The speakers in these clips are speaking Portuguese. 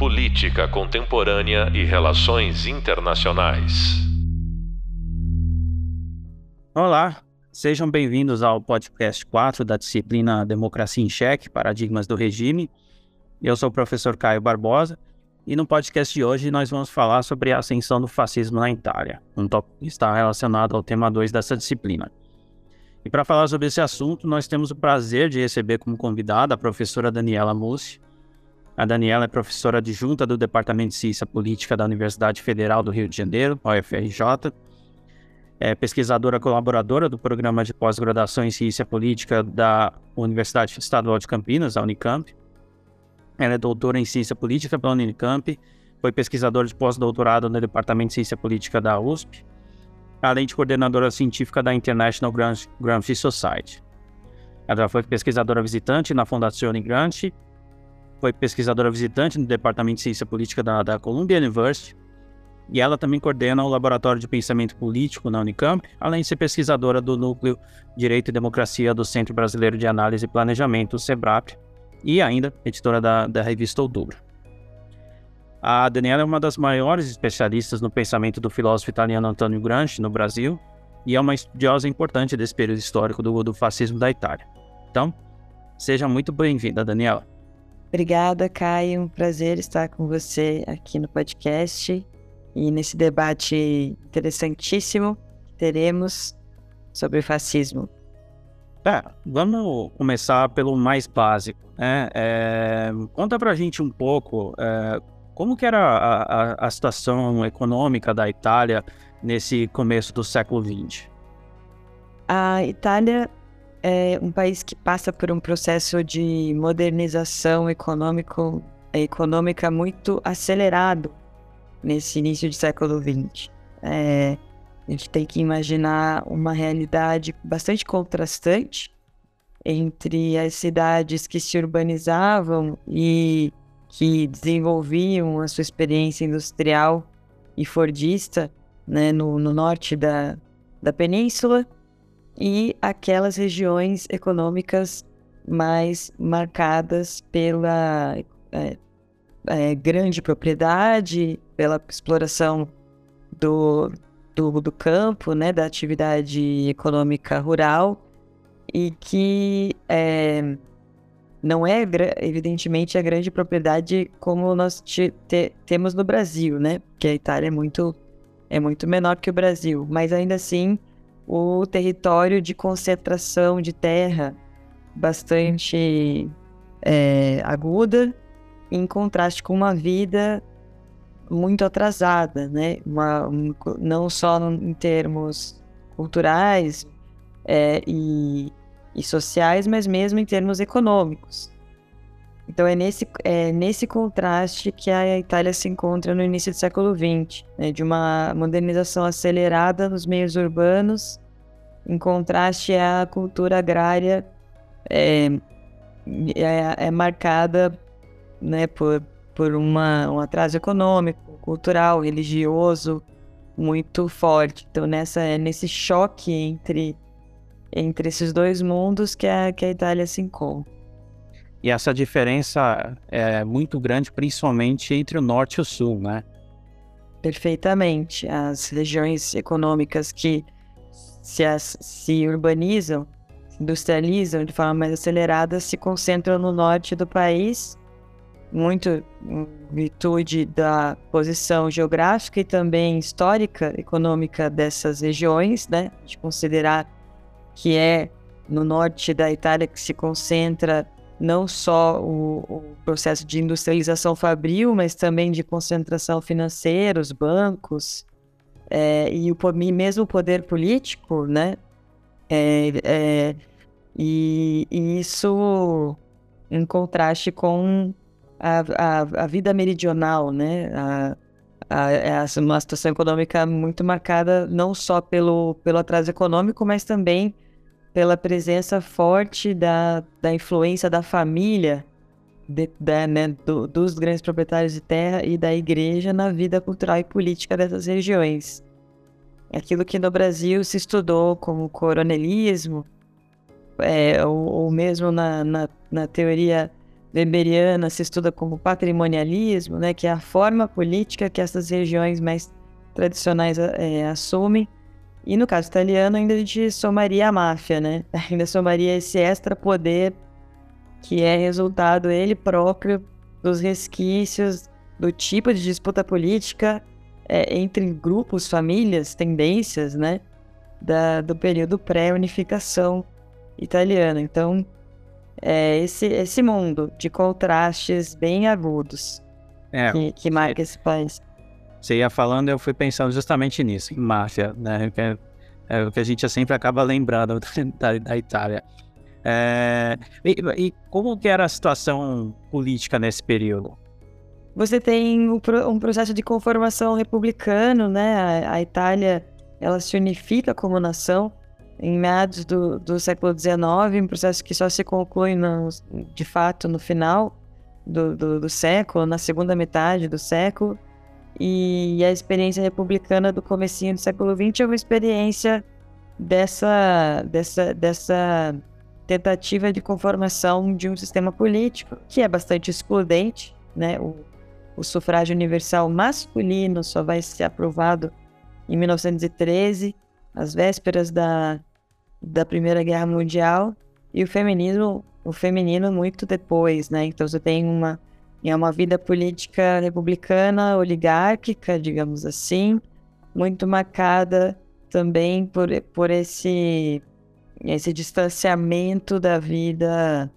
Política Contemporânea e Relações Internacionais. Olá, sejam bem-vindos ao podcast 4 da disciplina Democracia em Cheque Paradigmas do Regime. Eu sou o professor Caio Barbosa e no podcast de hoje nós vamos falar sobre a ascensão do fascismo na Itália, um tópico que está relacionado ao tema 2 dessa disciplina. E para falar sobre esse assunto, nós temos o prazer de receber como convidada a professora Daniela Mussi, a Daniela é professora adjunta do Departamento de Ciência Política da Universidade Federal do Rio de Janeiro, UFRJ. É pesquisadora colaboradora do Programa de Pós-Graduação em Ciência Política da Universidade Estadual de Campinas, a Unicamp. Ela é doutora em Ciência Política pela Unicamp, foi pesquisadora de pós-doutorado no Departamento de Ciência Política da USP, além de coordenadora científica da International Gramsci Society. Ela foi pesquisadora visitante na Fundação Gramsci foi pesquisadora visitante no Departamento de Ciência Política da, da Columbia University, e ela também coordena o Laboratório de Pensamento Político na Unicamp, além de ser pesquisadora do Núcleo Direito e Democracia do Centro Brasileiro de Análise e Planejamento, SEBRAP, e ainda editora da, da revista Outubro. A Daniela é uma das maiores especialistas no pensamento do filósofo italiano Antonio Gramsci no Brasil e é uma estudiosa importante desse período histórico do, do fascismo da Itália. Então, seja muito bem-vinda, Daniela. Obrigada, Caio. Um prazer estar com você aqui no podcast e nesse debate interessantíssimo que teremos sobre fascismo. É, vamos começar pelo mais básico. Né? É, conta pra gente um pouco é, como que era a, a, a, situação econômica da Itália nesse começo do século XX. A Itália é um país que passa por um processo de modernização econômico, econômica muito acelerado nesse início de século XX. É, a gente tem que imaginar uma realidade bastante contrastante entre as cidades que se urbanizavam e que desenvolviam a sua experiência industrial e fordista né, no, no norte da, da península e aquelas regiões econômicas mais marcadas pela é, é, grande propriedade, pela exploração do, do, do, campo, né, da atividade econômica rural, e que é, não é, evidentemente, a grande propriedade como nós te, te, temos no Brasil, né? Porque a Itália é muito, é muito menor que o Brasil, mas ainda assim o território de concentração de terra bastante é, aguda, em contraste com uma vida muito atrasada, né? Uma, um, não só em termos culturais é, e, e sociais, mas mesmo em termos econômicos. Então é nesse, é nesse contraste que a Itália se encontra no início do século XX, né, de uma modernização acelerada nos meios urbanos, em contraste à cultura agrária é, é, é marcada né, por, por uma, um atraso econômico, cultural, religioso muito forte. Então nessa é nesse choque entre entre esses dois mundos que a, que a Itália se encontra. E essa diferença é muito grande, principalmente entre o norte e o sul, né? Perfeitamente. As regiões econômicas que se, as, se urbanizam, industrializam de forma mais acelerada, se concentram no norte do país, muito em virtude da posição geográfica e também histórica, econômica dessas regiões, né? De considerar que é no norte da Itália que se concentra não só o, o, processo de industrialização fabril, mas também de concentração financeira, os bancos é, e o e mesmo o poder político, né? É, é, e, e, isso em contraste com a, a, a vida meridional, né? A, a, é uma situação econômica muito marcada não só pelo, pelo atraso econômico, mas também pela presença forte da, da influência da família, de, da, né, do, dos grandes proprietários de terra e da igreja na vida cultural e política dessas regiões. Aquilo que no Brasil se estudou como coronelismo, é, ou, ou, mesmo na, na, na teoria weberiana se estuda como patrimonialismo, né, que é a forma política que essas regiões mais tradicionais é, assumem. E no caso italiano, ainda a gente somaria a máfia, né? Ainda somaria esse extra poder que é resultado ele próprio dos resquícios do tipo de disputa política é, entre grupos, famílias, tendências, né? Da, do período pré-unificação italiana. Então, é esse, esse mundo de contrastes bem agudos é, que, que marca esse país. Você ia falando, eu fui pensando justamente nisso, em máfia, né? Que é, é o que a gente sempre acaba lembrando da, da Itália. É, e, e, como que era a situação política nesse período? Você tem um, processo de conformação republicano, né? A, a, Itália ela se unifica como nação em meados do, do século XIX, um processo que só se conclui no, de fato no final do, do, do século, na segunda metade do século. E a experiência republicana do comecinho do século XX é uma experiência dessa, dessa, dessa tentativa de conformação de um sistema político que é bastante excludente, né? O, o sufrágio universal masculino só vai ser aprovado em 1913, às vésperas da, da Primeira Guerra Mundial, e o feminismo, o feminino muito depois, né? Então você tem uma é uma vida política republicana, oligárquica, digamos assim, muito marcada também por, por esse esse distanciamento da vida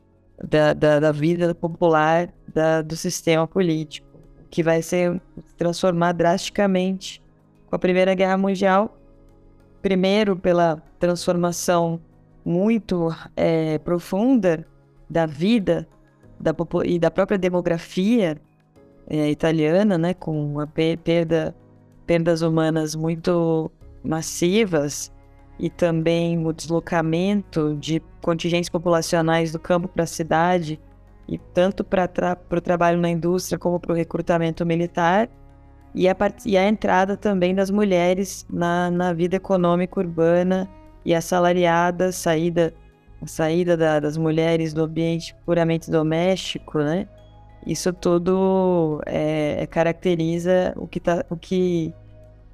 da, da, da vida popular da, do sistema político, que vai ser transformar drasticamente com a Primeira Guerra Mundial, primeiro pela transformação muito é, profunda da vida da, e da própria demografia é, italiana, né, com a perda, perdas humanas muito massivas e também o deslocamento de contingentes populacionais do campo para a cidade, e tanto para tra o trabalho na indústria como para o recrutamento militar, e a, e a entrada também das mulheres na, na vida econômica urbana e assalariada, saída, a saída da, das mulheres do ambiente puramente doméstico, né? Isso tudo é, é caracteriza o que, tá, o que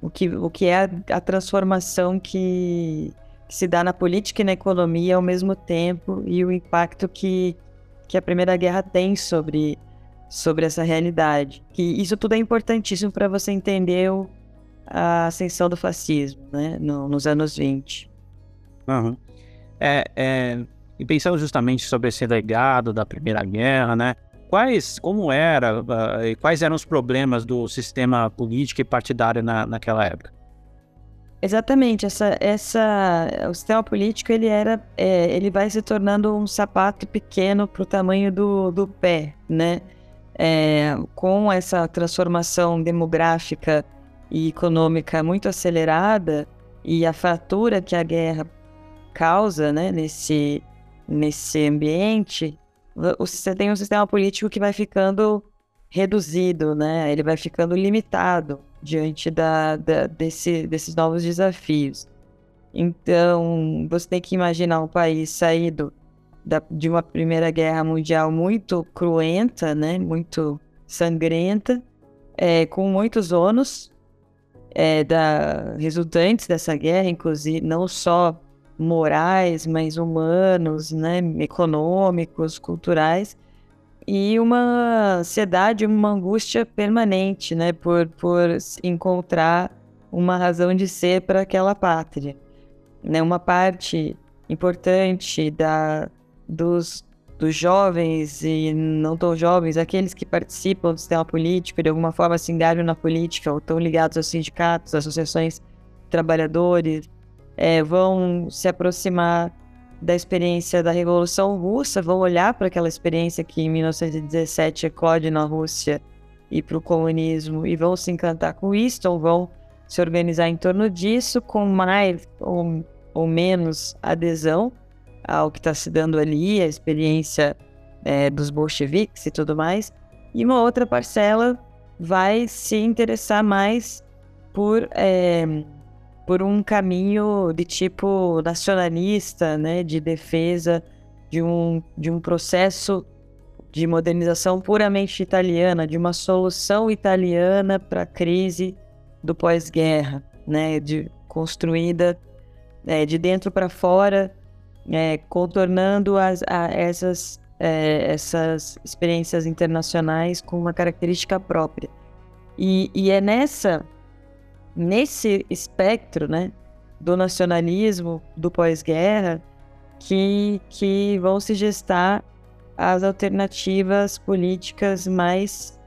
o que, o que é a, a transformação que, que, se dá na política e na economia ao mesmo tempo e o impacto que, que a Primeira Guerra tem sobre, sobre essa realidade. Que isso tudo é importantíssimo para você entender o, a ascensão do fascismo né, no, nos anos 20. Uhum. É, é, e pensando justamente sobre esse legado da Primeira Guerra, né? quais, como era, uh, quais eram os problemas do sistema político e partidário na, naquela época? Exatamente, essa, essa, o sistema político ele era, é, ele vai se tornando um sapato pequeno para o tamanho do, do pé, né? É, com essa transformação demográfica e econômica muito acelerada e a fratura que a guerra causa, né, nesse, nesse ambiente, você tem um sistema político que vai ficando reduzido, né? Ele vai ficando limitado diante da, da, desse, desses novos desafios. Então, você tem que imaginar um país saído da, de uma Primeira Guerra Mundial muito cruenta, né? Muito sangrenta, é, com muitos ônus é, da, resultantes dessa guerra, inclusive não só morais, mas humanos, né, econômicos, culturais, e uma ansiedade, uma angústia permanente, né, por, por encontrar uma razão de ser para aquela pátria. Né, uma parte importante da, dos, dos jovens e não tão jovens, aqueles que participam do sistema político, de alguma forma se engajam na política ou estão ligados aos sindicatos, associações trabalhadores, é, vão se aproximar da experiência da Revolução Russa, vão olhar para aquela experiência que em 1917 eclode na Rússia e para o comunismo e vão se encantar com isso, ou vão se organizar em torno disso com mais ou, ou menos adesão ao que está se dando ali, a experiência é, dos bolcheviques e tudo mais. E uma outra parcela vai se interessar mais por é, por um caminho de tipo nacionalista, né, de defesa de um, de um processo de modernização puramente italiana, de uma solução italiana para a crise do pós-guerra, né, de construída é, de dentro para fora, é, contornando as, a, essas, é, essas experiências internacionais com uma característica própria. E, e é nessa nesse espectro, né, do nacionalismo do pós-guerra que, que vão se gestar as alternativas políticas mais,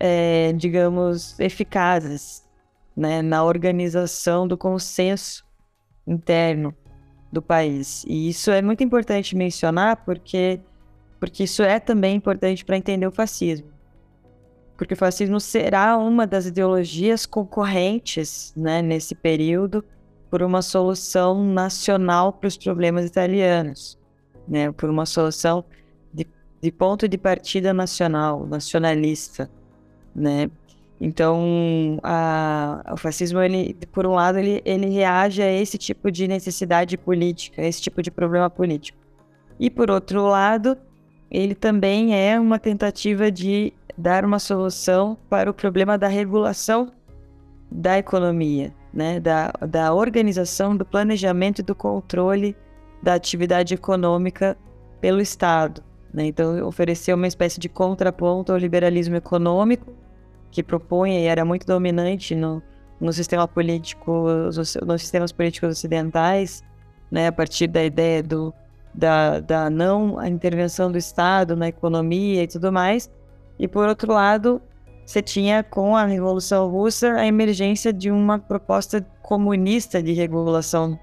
é, digamos, eficazes né, na organização do consenso interno do país. E isso é muito importante mencionar porque, porque isso é também importante para entender o fascismo. Porque o fascismo será uma das ideologias concorrentes né, nesse período por uma solução nacional para os problemas italianos, né, por uma solução de ponto de partida nacional, nacionalista, né? Então, a, o fascismo, ele, por um lado, ele, ele reage a esse tipo de necessidade política, esse tipo de problema político. E, por outro lado, ele também é uma tentativa de dar uma solução para o problema da regulação da economia, né? da, da organização, do planejamento e do controle da atividade econômica pelo Estado. Né? Então, ofereceu uma espécie de contraponto ao liberalismo econômico, que propunha e era muito dominante no, no sistema político, nos sistemas políticos ocidentais, né? a partir da ideia do, da, da não intervenção do Estado na economia e tudo mais. E, por outro lado, você tinha com a Revolução Russa a emergência de uma proposta comunista de regulação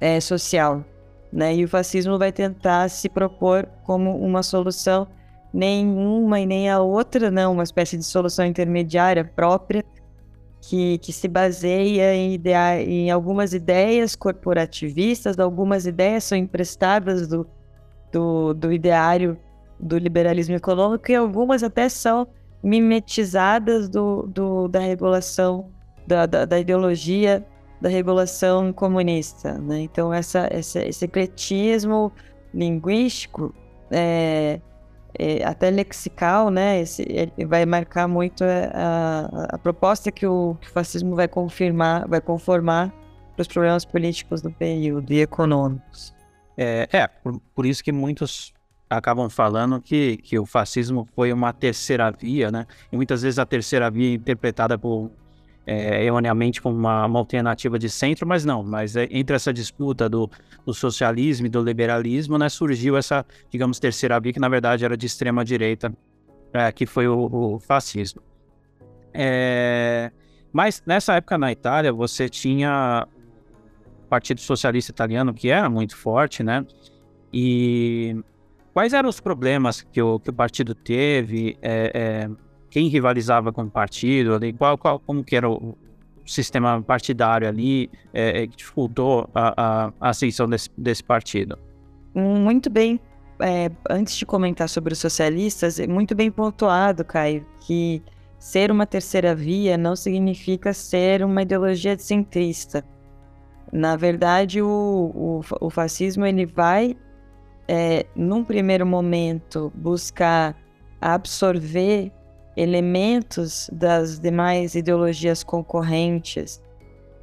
é, social. Né? E o fascismo vai tentar se propor como uma solução, nenhuma e nem a outra, não, uma espécie de solução intermediária própria, que, que se baseia em, em algumas ideias corporativistas, algumas ideias são emprestadas do, do, do ideário do liberalismo econômico e algumas até são mimetizadas do, do da regulação, da, da, da ideologia da regulação comunista. Né? Então, essa, essa, esse ecletismo linguístico, é, é, até lexical, né? Esse, vai marcar muito a, a, proposta que o, que o fascismo vai confirmar, vai conformar para os problemas políticos do período e econômicos. É, é por, por, isso que muitos acabam falando que, que o fascismo foi uma terceira via, né? E muitas vezes a terceira via interpretada por é, erroneamente como uma, uma, alternativa de centro, mas não. Mas é, entre essa disputa do, do, socialismo e do liberalismo, né, surgiu essa, digamos, terceira via que na verdade era de extrema direita, é, que foi o, o fascismo. É, mas nessa época na Itália você tinha o Partido Socialista Italiano que era muito forte, né? E quais eram os problemas que o, que o partido teve? É, é, quem rivalizava com o partido ali, qual, qual, como que era o sistema partidário ali é, é, que dificultou a, a, a ascensão desse, desse partido? Muito bem. É, antes de comentar sobre os socialistas, é muito bem pontuado, Caio, que ser uma terceira via não significa ser uma ideologia centrista. Na verdade, o, o, o fascismo ele vai, é, num primeiro momento, buscar absorver elementos das demais ideologias concorrentes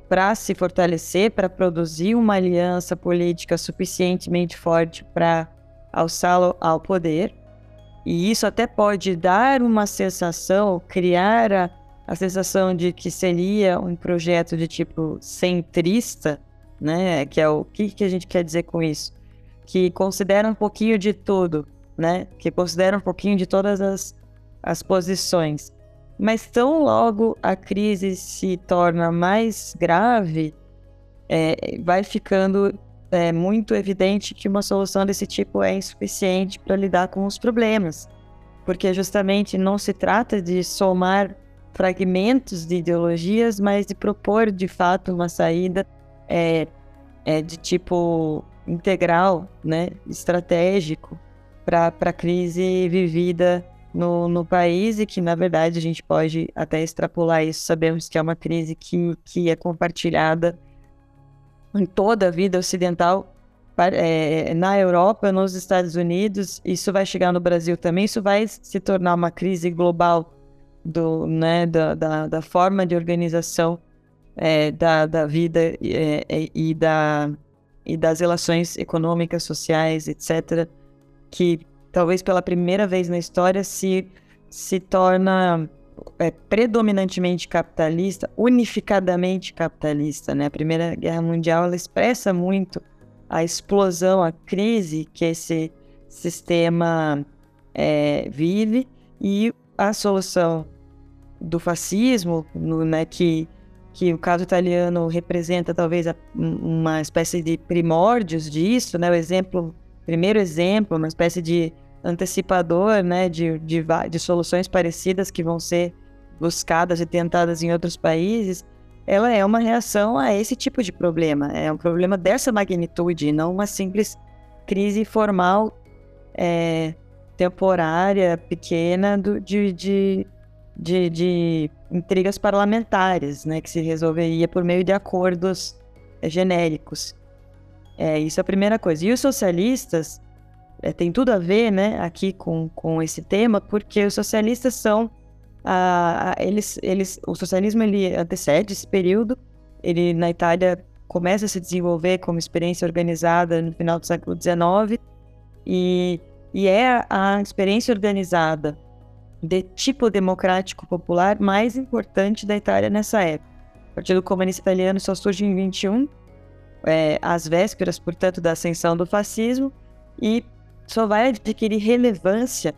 para se fortalecer, para produzir uma aliança política suficientemente forte para alçá-lo ao poder. E isso até pode dar uma sensação, criar a, a sensação de que seria um projeto de tipo centrista, né? Que é o que, que a gente quer dizer com isso? Que considera um pouquinho de tudo, né? Que considera um pouquinho de todas as as posições. Mas tão logo a crise se torna mais grave, é, vai ficando é, muito evidente que uma solução desse tipo é insuficiente para lidar com os problemas, porque justamente não se trata de somar fragmentos de ideologias, mas de propor de fato uma saída é, é de tipo integral, né, estratégico para a crise vivida no, no país e que, na verdade, a gente pode até extrapolar isso. Sabemos que é uma crise que, que é compartilhada em toda a vida ocidental é, na Europa, nos Estados Unidos, isso vai chegar no Brasil também, isso vai se tornar uma crise global do, né, da, da, da forma de organização é, da, da vida é, é, e, da, e das relações econômicas, sociais, etc., que talvez pela primeira vez na história se, se torna é, predominantemente capitalista, unificadamente capitalista. Né? A Primeira Guerra Mundial ela expressa muito a explosão, a crise que esse sistema é, vive e a solução do fascismo, no, né, que, que o caso italiano representa talvez uma espécie de primórdios disso, né, o exemplo, primeiro exemplo, uma espécie de antecipador né, de, de, de soluções parecidas que vão ser buscadas e tentadas em outros países, ela é uma reação a esse tipo de problema. É um problema dessa magnitude, não uma simples crise formal, é, temporária, pequena, do, de, de, de, de, intrigas parlamentares, né, que se resolveria por meio de acordos é, genéricos. É, isso é a primeira coisa. E os socialistas é, tem tudo a ver, né, aqui com, com esse tema, porque os socialistas são eles, eles, o socialismo ele antecede esse período. Ele na Itália começa a se desenvolver como experiência organizada no final do século XIX e, e é a experiência organizada de tipo democrático popular mais importante da Itália nessa época. O Partido Comunista Italiano só surge em 21, é, às vésperas, portanto, da ascensão do fascismo, e só vai adquirir relevância,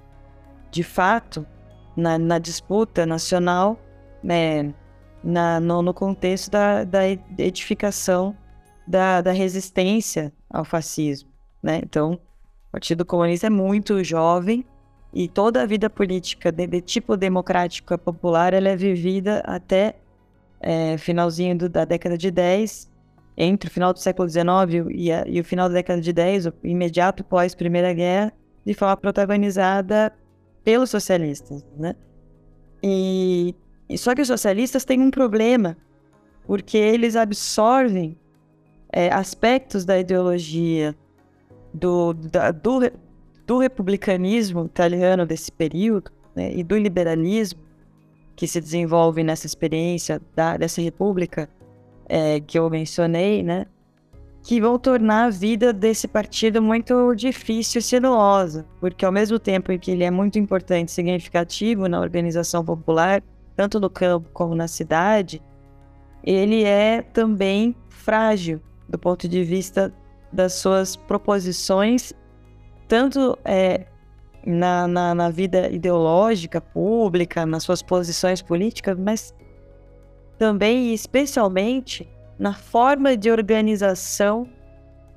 de fato, na, na disputa nacional, né, na, no, no, contexto da, da edificação da, da, resistência ao fascismo. Né? Então, o Partido Comunista é muito jovem e toda a vida política de, de tipo democrático popular ela é vivida até é, finalzinho do, da década de 10, entre o final do século XIX e, a, e o final da década de 10, o imediato pós Primeira Guerra, de forma protagonizada pelos socialistas, né? E, e só que os socialistas têm um problema, porque eles absorvem é, aspectos da ideologia do, da, do, do republicanismo italiano desse período né, e do liberalismo que se desenvolve nessa experiência da, dessa república é, que eu mencionei, né? que vão tornar a vida desse partido muito difícil e sinuosa, porque ao mesmo tempo em que ele é muito importante e significativo na organização popular, tanto no campo como na cidade, ele é também frágil do ponto de vista das suas proposições, tanto é, na, na, na vida ideológica, pública, nas suas posições políticas, mas também e especialmente na forma de organização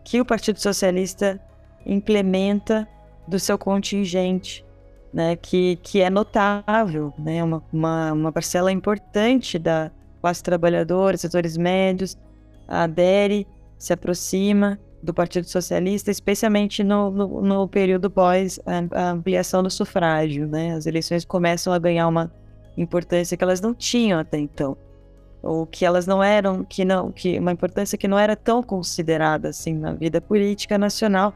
que o Partido Socialista implementa do seu contingente, né, que, que é notável, né, uma, uma, uma parcela importante da classe trabalhadora, setores médios, adere, se aproxima do Partido Socialista, especialmente no, no, no período pós a, a, ampliação do sufrágio. Né? As eleições começam a ganhar uma importância que elas não tinham até então ou que elas não eram, que não, que uma importância que não era tão considerada assim na vida política nacional.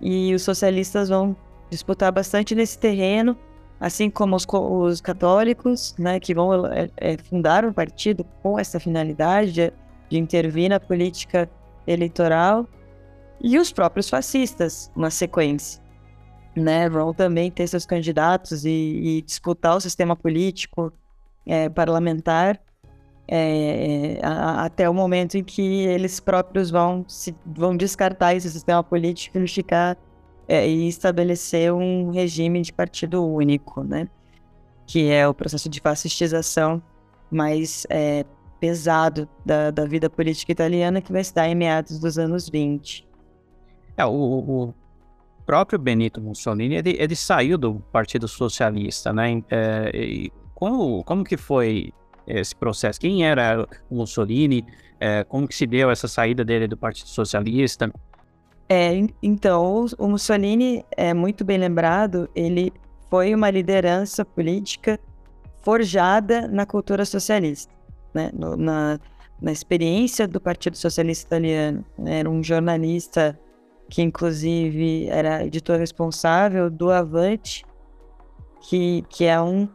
E os socialistas vão disputar bastante nesse terreno, assim como os, os católicos, né, que vão é, é, fundar um partido com essa finalidade de, de intervir na política eleitoral, e os próprios fascistas, na sequência. Né, vão também ter seus candidatos e, e disputar o sistema político é, parlamentar é, a, até o momento em que eles próprios vão, se, vão descartar esse sistema político e ficar é, e estabelecer um regime de partido único, né? Que é o processo de fascistização mais é, pesado da, da vida política italiana que vai se dar em meados dos anos 20. É, o, o próprio Benito Mussolini, ele, ele saiu do Partido Socialista, né? É, como, como que foi esse processo? Quem era o Mussolini? É, como que se deu essa saída dele do Partido Socialista? É, então, o Mussolini é muito bem lembrado, ele foi uma liderança política forjada na cultura socialista, né? No, na, na experiência do Partido Socialista Italiano. Era um jornalista que inclusive era editor responsável do Avante, que, que é um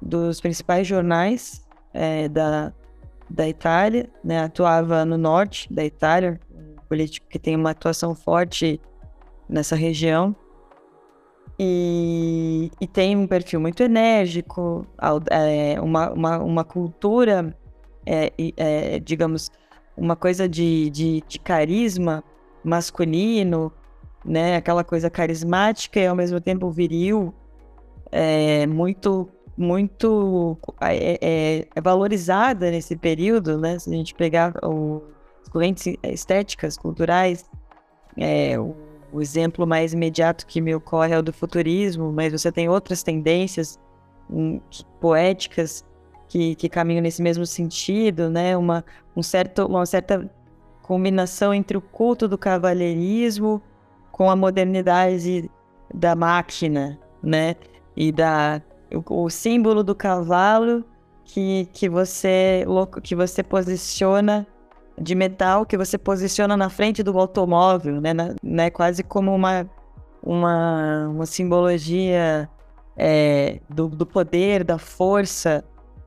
dos principais jornais é, da, da Itália, né? atuava no norte da Itália, um político que tem uma atuação forte nessa região. E, e tem um perfil muito enérgico, é, uma, uma, uma cultura, é, é, digamos, uma coisa de, de, de carisma masculino, né? Aquela coisa carismática e ao mesmo tempo viril, é, muito muito é, é, é, valorizada nesse período, né? Se a gente pegar o, as correntes estéticas, culturais, é, o, o, exemplo mais imediato que me ocorre é o do futurismo, mas você tem outras tendências um, poéticas que, que caminham nesse mesmo sentido, né? Uma, um certo, uma certa combinação entre o culto do cavalheirismo com a modernidade da máquina, né? E da o, o símbolo do cavalo que, que você que você posiciona de metal que você posiciona na frente do automóvel, né? Na, né? Quase como uma uma, uma simbologia é, do, do poder, da força,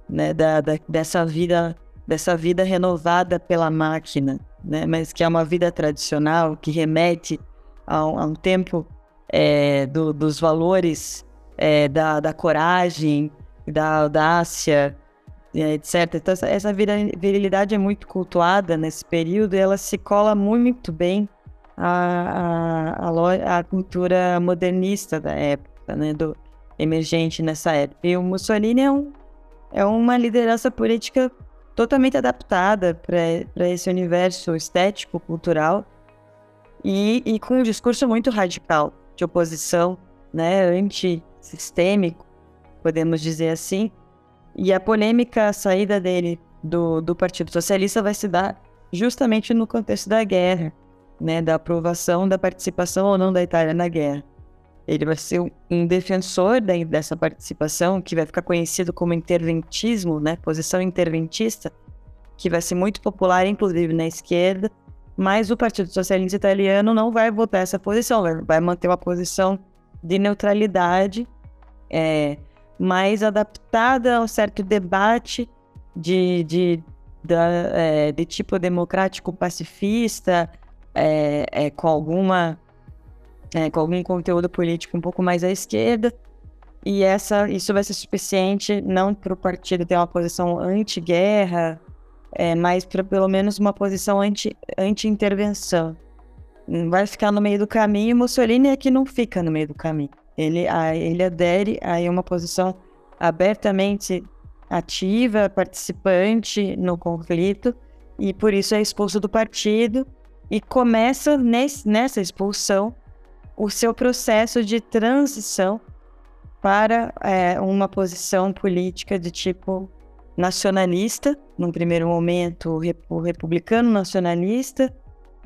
né? Da, da, dessa vida dessa vida renovada pela máquina, né? Mas que é uma vida tradicional que remete a a um tempo é, do, dos valores é, da, da coragem, da audácia, etc. Então, essa, essa virilidade é muito cultuada nesse período e ela se cola muito bem à, à, à cultura modernista da época, né, do emergente nessa época. E o Mussolini é, um, é uma liderança política totalmente adaptada para esse universo estético, cultural, e, e com um discurso muito radical de oposição, né, anti sistêmico, podemos dizer assim. E a polêmica, saída dele do, do Partido Socialista vai se dar justamente no contexto da guerra, né, da aprovação da participação ou não da Itália na guerra. Ele vai ser um defensor dessa participação, que vai ficar conhecido como interventismo, né, posição interventista, que vai ser muito popular, inclusive na esquerda, mas o Partido Socialista Italiano não vai votar essa posição, vai manter uma posição de neutralidade é, mais adaptada a um certo debate de, de, é, de tipo democrático pacifista, é, é, com alguma é, com algum conteúdo político um pouco mais à esquerda. E essa, isso vai ser suficiente não para o partido ter uma posição anti-guerra, é, mas para pelo menos uma posição anti-intervenção. Anti vai ficar no meio do caminho. Mussolini é que não fica no meio do caminho. Ele, a, ele adere a uma posição abertamente ativa, participante no conflito, e por isso é expulso do partido. E começa nesse, nessa expulsão o seu processo de transição para é, uma posição política de tipo nacionalista, num primeiro momento o republicano nacionalista,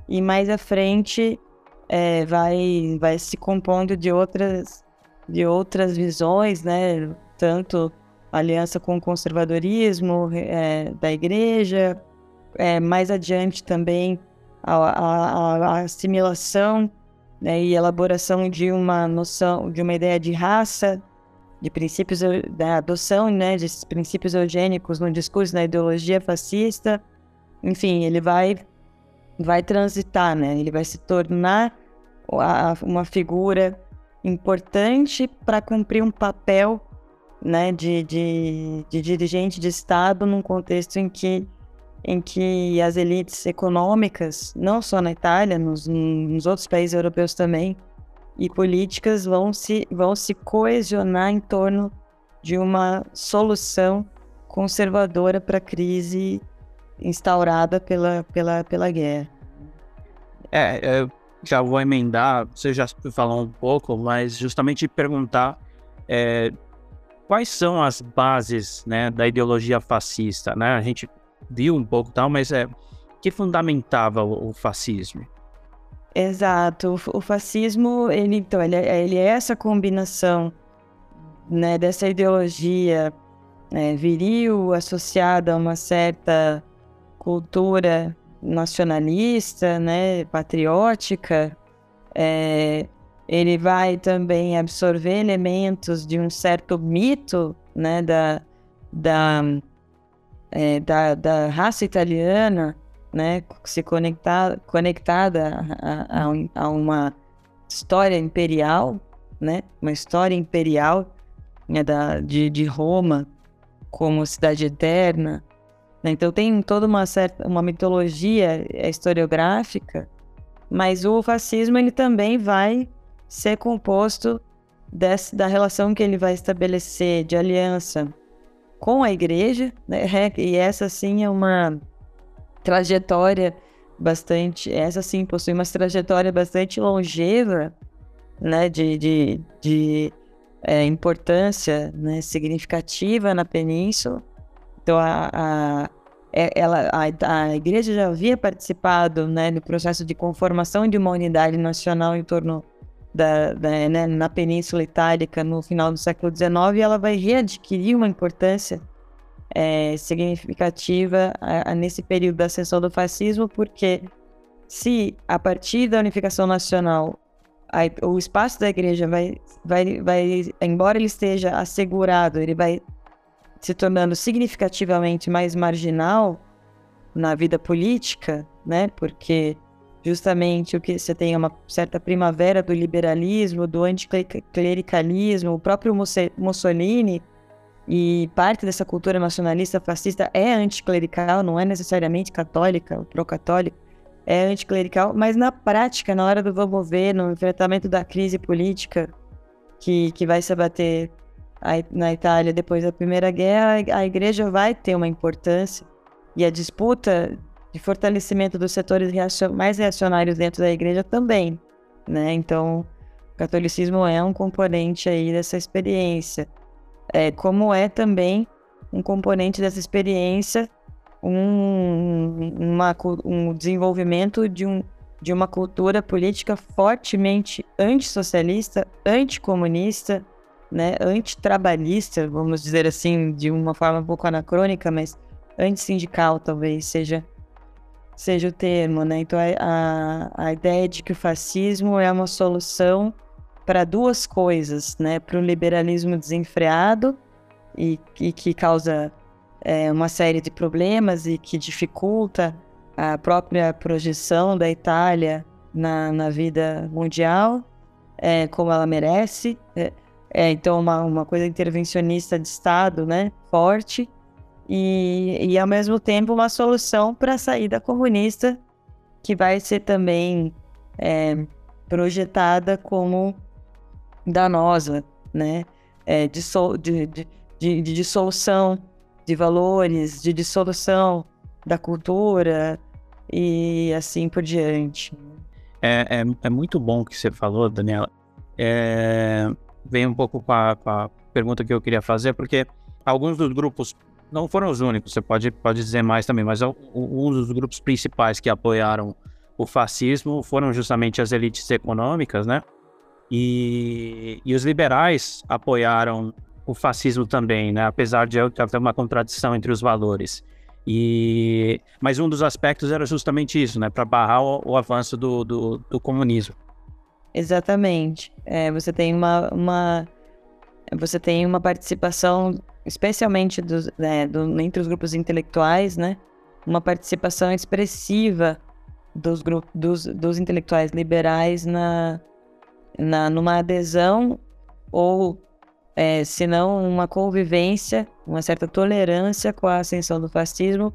e mais à frente é, vai, vai se compondo de outras, de outras visões, né? Tanto aliança com o conservadorismo é, da igreja, é, mais adiante também a, a, a assimilação né, e elaboração de uma noção, de uma ideia de raça, de princípios da adoção né, de princípios eugênicos no discurso da ideologia fascista. Enfim, ele vai vai transitar, né? Ele vai se tornar uma figura importante para cumprir um papel né, de, de, de, dirigente de Estado num contexto em que, em que as elites econômicas, não só na Itália, nos, nos outros países europeus também, e políticas vão se, vão se coesionar em torno de uma solução conservadora para a crise instaurada pela, pela, pela guerra. É, é, já vou emendar, você já falou um pouco, mas justamente perguntar é, quais são as bases né, da ideologia fascista, né? A gente viu um pouco tal, mas é que fundamentava o, o fascismo? Exato, o, fascismo, ele então, ele, é, ele é essa combinação, né, dessa ideologia é, viril associada a uma certa cultura nacionalista, né, patriótica, é, ele vai também absorver elementos de um certo mito né, da, da, é, da, da, raça italiana, né, se conectar, conectada a, a, a, uma história imperial, né, uma história imperial né, da, de, de Roma como cidade eterna. Né? Então tem toda uma certa uma mitologia historiográfica, mas o fascismo ele também vai ser composto desse, da relação que ele vai estabelecer de aliança com a igreja, né? e essa sim é uma trajetória bastante, essa sim possui uma trajetória bastante longeva, né, de, de, de é, importância né, significativa na península. Então, a, a, é, ela, a, a igreja já havia participado né, no processo de conformação de uma unidade nacional em torno da, da né, na Península Itálica no final do século XIX ela vai readquirir uma importância é, significativa a, a, nesse período da ascensão do fascismo, porque se a partir da unificação nacional a, o espaço da igreja vai, vai, vai, embora ele esteja assegurado, ele vai se tornando significativamente mais marginal na vida política, né? Porque justamente o que você tem uma certa primavera do liberalismo, do anticlericalismo, o próprio Mussolini e parte dessa cultura nacionalista fascista é anticlerical, não é necessariamente católica, pró-católica é anticlerical, mas na prática, na hora do vamos ver, no enfrentamento da crise política que, que vai se abater na Itália depois da Primeira Guerra, a igreja vai ter uma importância e a disputa de fortalecimento dos setores mais reacionários dentro da igreja também, né? Então, o catolicismo é um componente aí dessa experiência, é, como é também um componente dessa experiência um, uma, um desenvolvimento de, um, de uma cultura política fortemente antissocialista, anticomunista, né, antitrabalhista, vamos dizer assim, de uma forma um pouco anacrônica, mas antissindical talvez seja seja o termo, né? Então a, a ideia de que o fascismo é uma solução para duas coisas, né? Para o liberalismo desenfreado e, e que causa é, uma série de problemas e que dificulta a própria projeção da Itália na, na vida mundial, é, como ela merece. É, é, então, uma, uma coisa intervencionista de Estado né, forte, e, e ao mesmo tempo uma solução para a saída comunista, que vai ser também é, projetada como danosa, né? É, de, de, de, de, dissolução de valores, de dissolução da cultura e assim por diante. É, é, é muito bom que você falou, Daniela. É, vem um pouco com a, com a, pergunta que eu queria fazer, porque alguns dos grupos, não foram os únicos, você pode, pode dizer mais também, mas um dos grupos principais que apoiaram o fascismo foram justamente as elites econômicas, né? E, e os liberais apoiaram o fascismo também, né? Apesar de haver uma contradição entre os valores. E mas um dos aspectos era justamente isso, né? Para barrar o, o avanço do, do, do, comunismo. Exatamente. É, você tem uma, uma você tem uma participação, especialmente dos, né, do, entre os grupos intelectuais, né? Uma participação expressiva dos dos, dos intelectuais liberais na, na numa adesão ou é, senão uma convivência, uma certa tolerância com a ascensão do fascismo,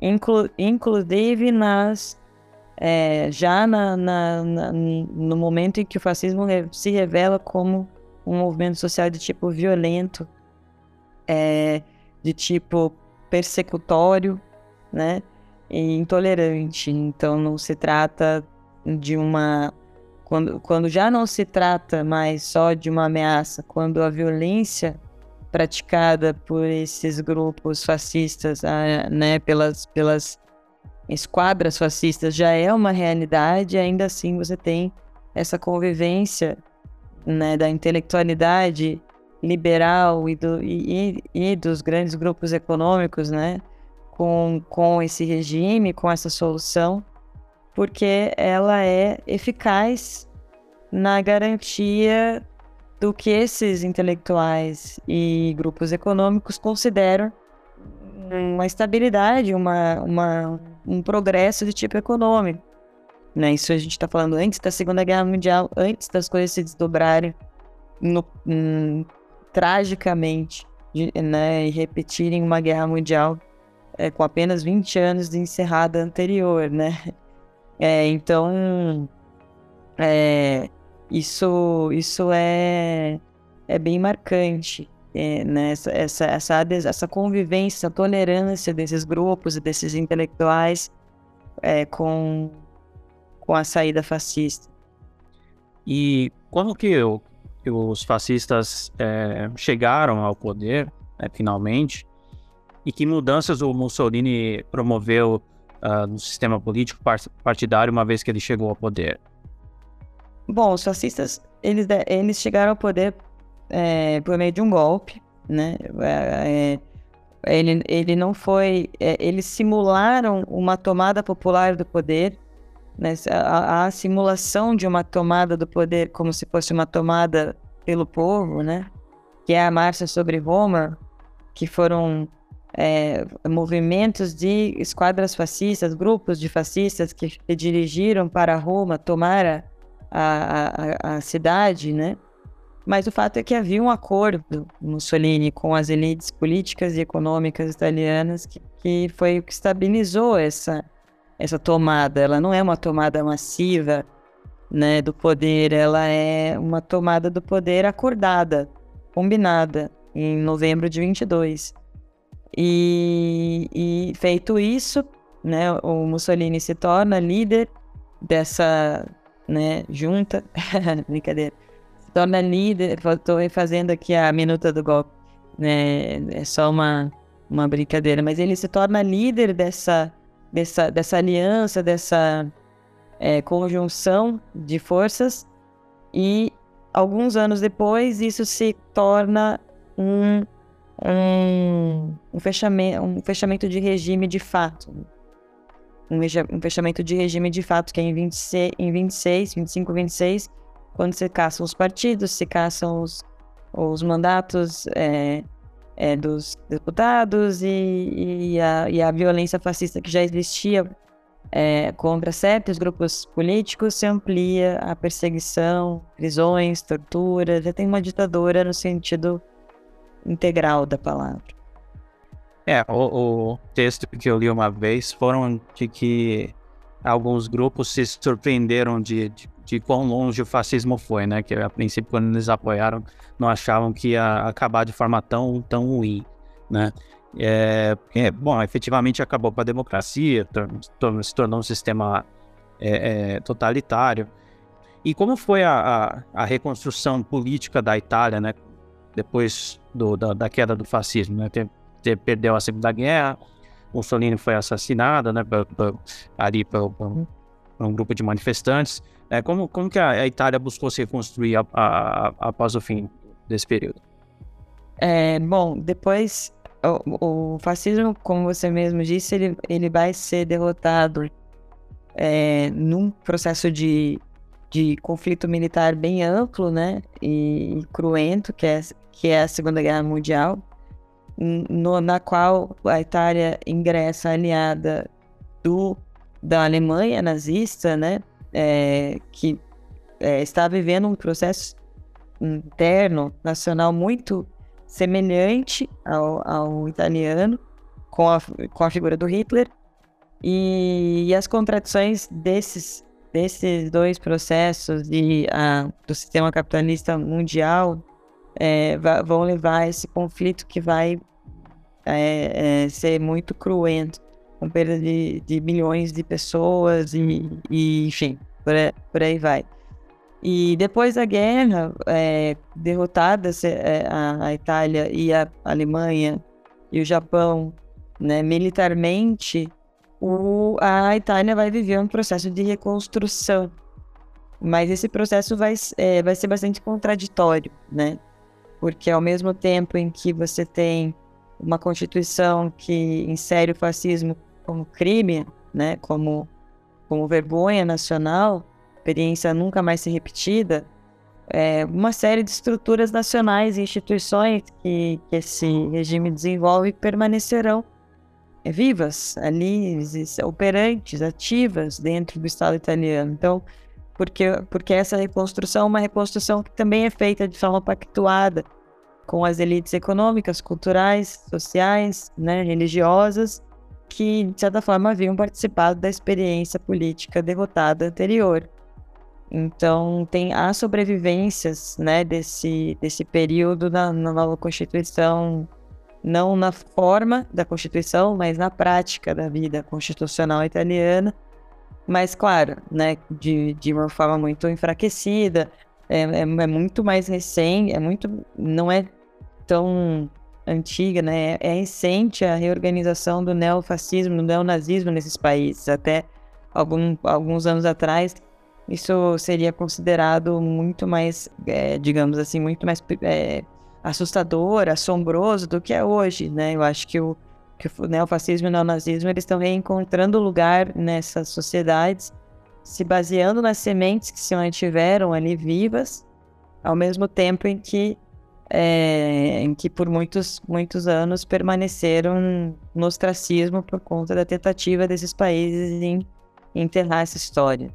inclu inclusive nas é, já na, na, na, no momento em que o fascismo se revela como um movimento social de tipo violento, é, de tipo persecutório, né, e intolerante. Então não se trata de uma quando, quando já não se trata mais só de uma ameaça, quando a violência praticada por esses grupos fascistas, ah, né, pelas, pelas esquadras fascistas já é uma realidade, ainda assim você tem essa convivência né, da intelectualidade liberal e, do, e, e, dos grandes grupos econômicos né, com, com esse regime, com essa solução porque ela é eficaz na garantia do que esses intelectuais e grupos econômicos consideram uma estabilidade, uma, uma, um progresso de tipo econômico. Né? Isso a gente está falando antes da Segunda Guerra Mundial, antes das coisas se desdobrarem no, hum, tragicamente de, né? e repetirem uma guerra mundial é, com apenas 20 anos de encerrada anterior. Né? É, então, é, isso, isso é, é bem marcante. É, né? essa, essa, essa, essa convivência, essa tolerância desses grupos e desses intelectuais é, com, com a saída fascista. E como que, que os fascistas é, chegaram ao poder, né, finalmente, e que mudanças o Mussolini promoveu uh, no sistema político partidário uma vez que ele chegou ao poder? Bom, os fascistas, eles, eles chegaram ao poder é, por meio de um golpe, né? É, é, ele, ele não foi... É, eles simularam uma tomada popular do poder, né? a, a, simulação de uma tomada do poder como se fosse uma tomada pelo povo, né? Que é a marcha sobre Roma, que foram é, movimentos de esquadras fascistas, grupos de fascistas que dirigiram para Roma tomar a a, a, a cidade, né? Mas o fato é que havia um acordo Mussolini com as elites políticas e econômicas italianas que, que foi o que estabilizou essa, essa tomada. Ela não é uma tomada massiva né, do poder, ela é uma tomada do poder acordada, combinada, em novembro de 22. E, e feito isso, né, o Mussolini se torna líder dessa né, junta, brincadeira, se torna líder, estou fazendo aqui a minuta do golpe, né, é só uma, uma brincadeira, mas ele se torna líder dessa, dessa, dessa aliança, dessa é, conjunção de forças. E alguns anos depois isso se torna um, um, um, fechamento, um fechamento de regime de fato, um, fechamento de regime de fato, que é em 26, em 26 25, 26, quando se caçam os partidos, se caçam os, os mandatos é, é, dos deputados e, e, a, e, a, violência fascista que já existia é, contra certos grupos políticos se amplia a perseguição, prisões, tortura, já tem uma ditadura no sentido integral da palavra. É, o, o, texto que eu li uma vez foram de que alguns grupos se surpreenderam de, de, de, quão longe o fascismo foi, né? Que a princípio, quando eles apoiaram, não achavam que ia acabar de forma tão, tão ruim, né? É, é, bom, efetivamente acabou com a democracia, se tornou um sistema é, é, totalitário. E como foi a, a, a, reconstrução política da Itália, né? Depois do, da, da, queda do fascismo, né? Perdeu a Segunda Guerra, Mussolini foi assassinado, né, ali por, um grupo de manifestantes. É, como, como que a, a, Itália buscou se reconstruir a, a, após o fim desse período? É, bom, depois o, o, fascismo, como você mesmo disse, ele, ele vai ser derrotado é, num processo de, de conflito militar bem amplo, né, e, e cruento, que é, que é a Segunda Guerra Mundial no, na qual a Itália ingressa aliada do, da Alemanha nazista, né, é, que é, está vivendo um processo interno, nacional muito semelhante ao, ao italiano, com a, com a figura do Hitler, e, e as contradições desses, desses dois processos de, a, do sistema capitalista mundial é, vão levar a esse conflito que vai é, é, ser muito cruento, com perda de, de milhões de pessoas e, e enfim, por, por, aí vai. E depois da guerra, é, derrotadas é, a, a, Itália e a Alemanha e o Japão né, militarmente, o, a Itália vai viver um processo de reconstrução. Mas esse processo vai, é, vai ser bastante contraditório, né? porque ao mesmo tempo em que você tem uma constituição que insere o fascismo como crime, né, como, como vergonha nacional, experiência nunca mais ser repetida, é, uma série de estruturas nacionais e instituições que, que esse regime desenvolve permanecerão é, vivas ali, operantes, ativas dentro do Estado italiano. Então, porque, porque essa reconstrução é uma reconstrução que também é feita de forma pactuada com as elites econômicas, culturais, sociais, né, religiosas, que, de certa forma, haviam participado da experiência política derrotada anterior. Então, tem as sobrevivências né, desse, desse período na, na nova Constituição, não na forma da Constituição, mas na prática da vida constitucional italiana. Mas, claro, né, de, de uma forma muito enfraquecida, é, é, é muito mais recente, é muito, não é tão antiga, né? É recente a reorganização do neofascismo, do neonazismo nesses países. Até algum, alguns anos atrás, isso seria considerado muito mais, é, digamos assim, muito mais é, assustador, assombroso do que é hoje, né? Eu acho que o, que o neofascismo e o neonazismo eles estão reencontrando lugar nessas sociedades, se baseando nas sementes que se mantiveram ali vivas, ao mesmo tempo em que é, que por muitos, muitos anos permaneceram no ostracismo por conta da tentativa desses países em enterrar essa história.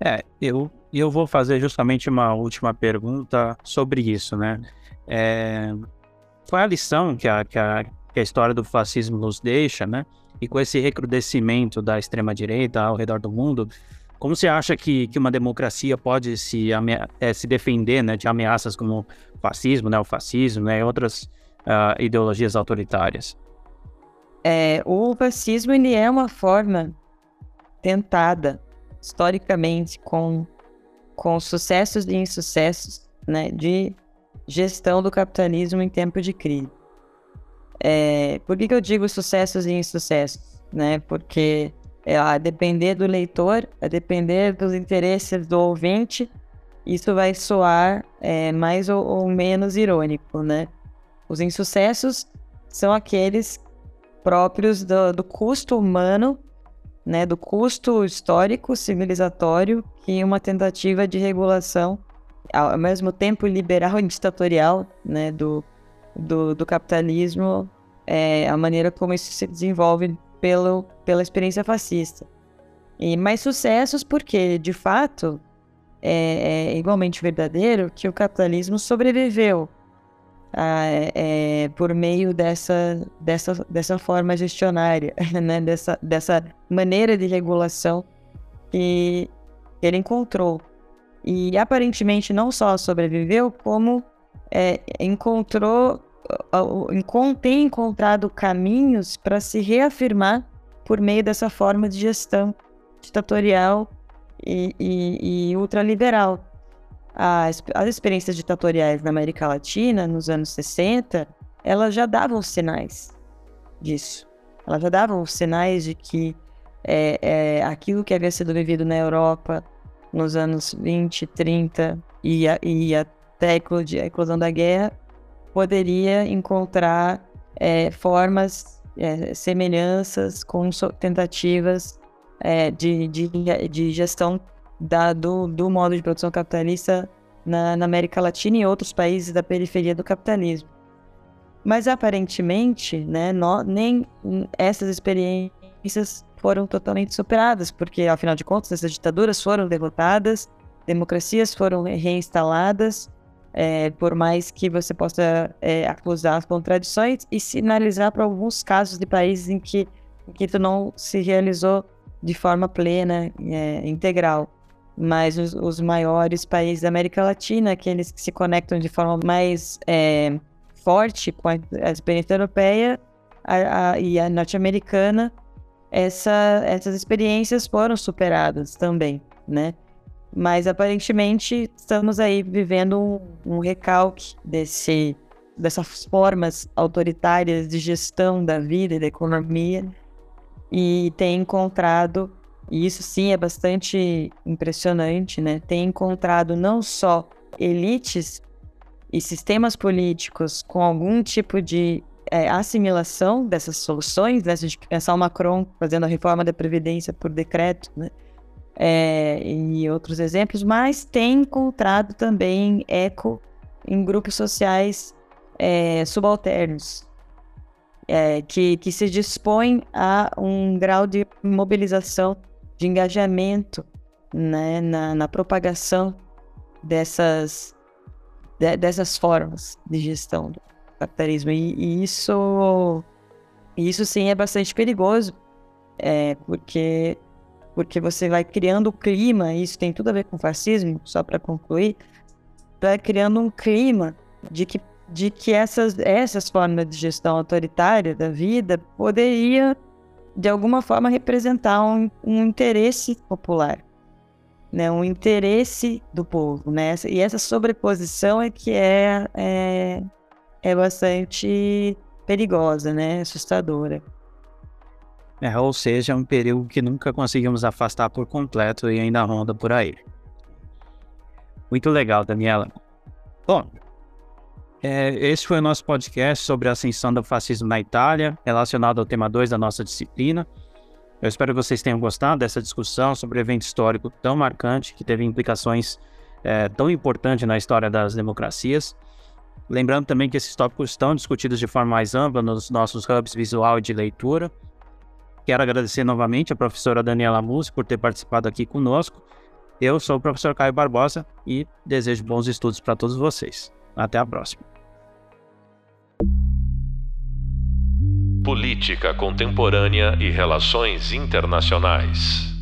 É, eu, eu vou fazer justamente uma última pergunta sobre isso, né? É, qual é a lição que a, que, a, que a história do fascismo nos deixa, né? E com esse recrudescimento da extrema-direita ao redor do mundo, como você acha que, que uma democracia pode se, é, se defender né, de ameaças como fascismo, né, o fascismo né, e outras uh, ideologias autoritárias? É, o fascismo ele é uma forma tentada historicamente com, com sucessos e insucessos né, de gestão do capitalismo em tempo de crise. É, por que, que eu digo sucessos e insucessos? Né? Porque a depender do leitor, a depender dos interesses do ouvinte, isso vai soar é, mais ou, ou, menos irônico, né? Os insucessos são aqueles próprios do, do custo humano, né, do custo histórico, civilizatório, que uma tentativa de regulação, ao mesmo tempo liberal e ditatorial, né, do, do, do capitalismo, é, a maneira como isso se desenvolve pelo, pela experiência fascista. E mais sucessos porque, de fato, é, é igualmente verdadeiro que o capitalismo sobreviveu ah, é, por meio dessa, dessa, dessa forma gestionária, né? dessa, dessa maneira de regulação que ele encontrou. E aparentemente não só sobreviveu, como é, encontrou tem encontrado caminhos para se reafirmar por meio dessa forma de gestão ditatorial e, e, e ultraliberal. As, as experiências ditatoriais na América Latina, nos anos 60, elas já davam sinais disso. Elas já davam sinais de que é, é, aquilo que havia sido vivido na Europa nos anos 20, 30 e, e até a eclosão da guerra poderia encontrar é, formas, é, semelhanças com tentativas é, de, de, de, gestão da, do, do modo de produção capitalista na, na, América Latina e outros países da periferia do capitalismo. Mas aparentemente, né, nem essas experiências foram totalmente superadas, porque afinal de contas essas ditaduras foram derrotadas, democracias foram reinstaladas é, por mais que você possa é, acusar as contradições e sinalizar para alguns casos de países em que, em que tu não se realizou de forma plena, é, integral. Mas os, os, maiores países da América Latina, aqueles que se conectam de forma mais é, forte com a, a experiência europeia a, a, e a norte-americana, essa, essas experiências foram superadas também, né? Mas aparentemente estamos aí vivendo um, um recalque desse, dessas formas autoritárias de gestão da vida e da economia e tem encontrado, e isso sim é bastante impressionante, né? Tem encontrado não só elites e sistemas políticos com algum tipo de é, assimilação dessas soluções, né? Se a gente pensar o Macron fazendo a reforma da Previdência por decreto, né? É, e outros exemplos, mas tem encontrado também eco em grupos sociais é, subalternos, é, que, que se dispõem a um grau de mobilização, de engajamento né, na, na propagação dessas, de, dessas formas de gestão do capitalismo. E, e, isso, isso sim é bastante perigoso, é, porque porque você vai criando o clima, e isso tem tudo a ver com fascismo, só para concluir, vai criando um clima de que, de que essas, essas formas de gestão autoritária da vida poderia, de alguma forma, representar um, um interesse popular, né? um interesse do povo. Né? E essa sobreposição é que é, é, é bastante perigosa, né? assustadora. É, ou seja, é um perigo que nunca conseguimos afastar por completo e ainda ronda por aí. Muito legal, Daniela. Bom, é, esse foi o nosso podcast sobre a ascensão do fascismo na Itália, relacionado ao tema 2 da nossa disciplina. Eu espero que vocês tenham gostado dessa discussão sobre um evento histórico tão marcante, que teve implicações é, tão importantes na história das democracias. Lembrando também que esses tópicos estão discutidos de forma mais ampla nos nossos hubs visual e de leitura. Quero agradecer novamente a professora Daniela Mussi por ter participado aqui conosco. Eu sou o professor Caio Barbosa e desejo bons estudos para todos vocês. Até a próxima. Política Contemporânea e Relações Internacionais.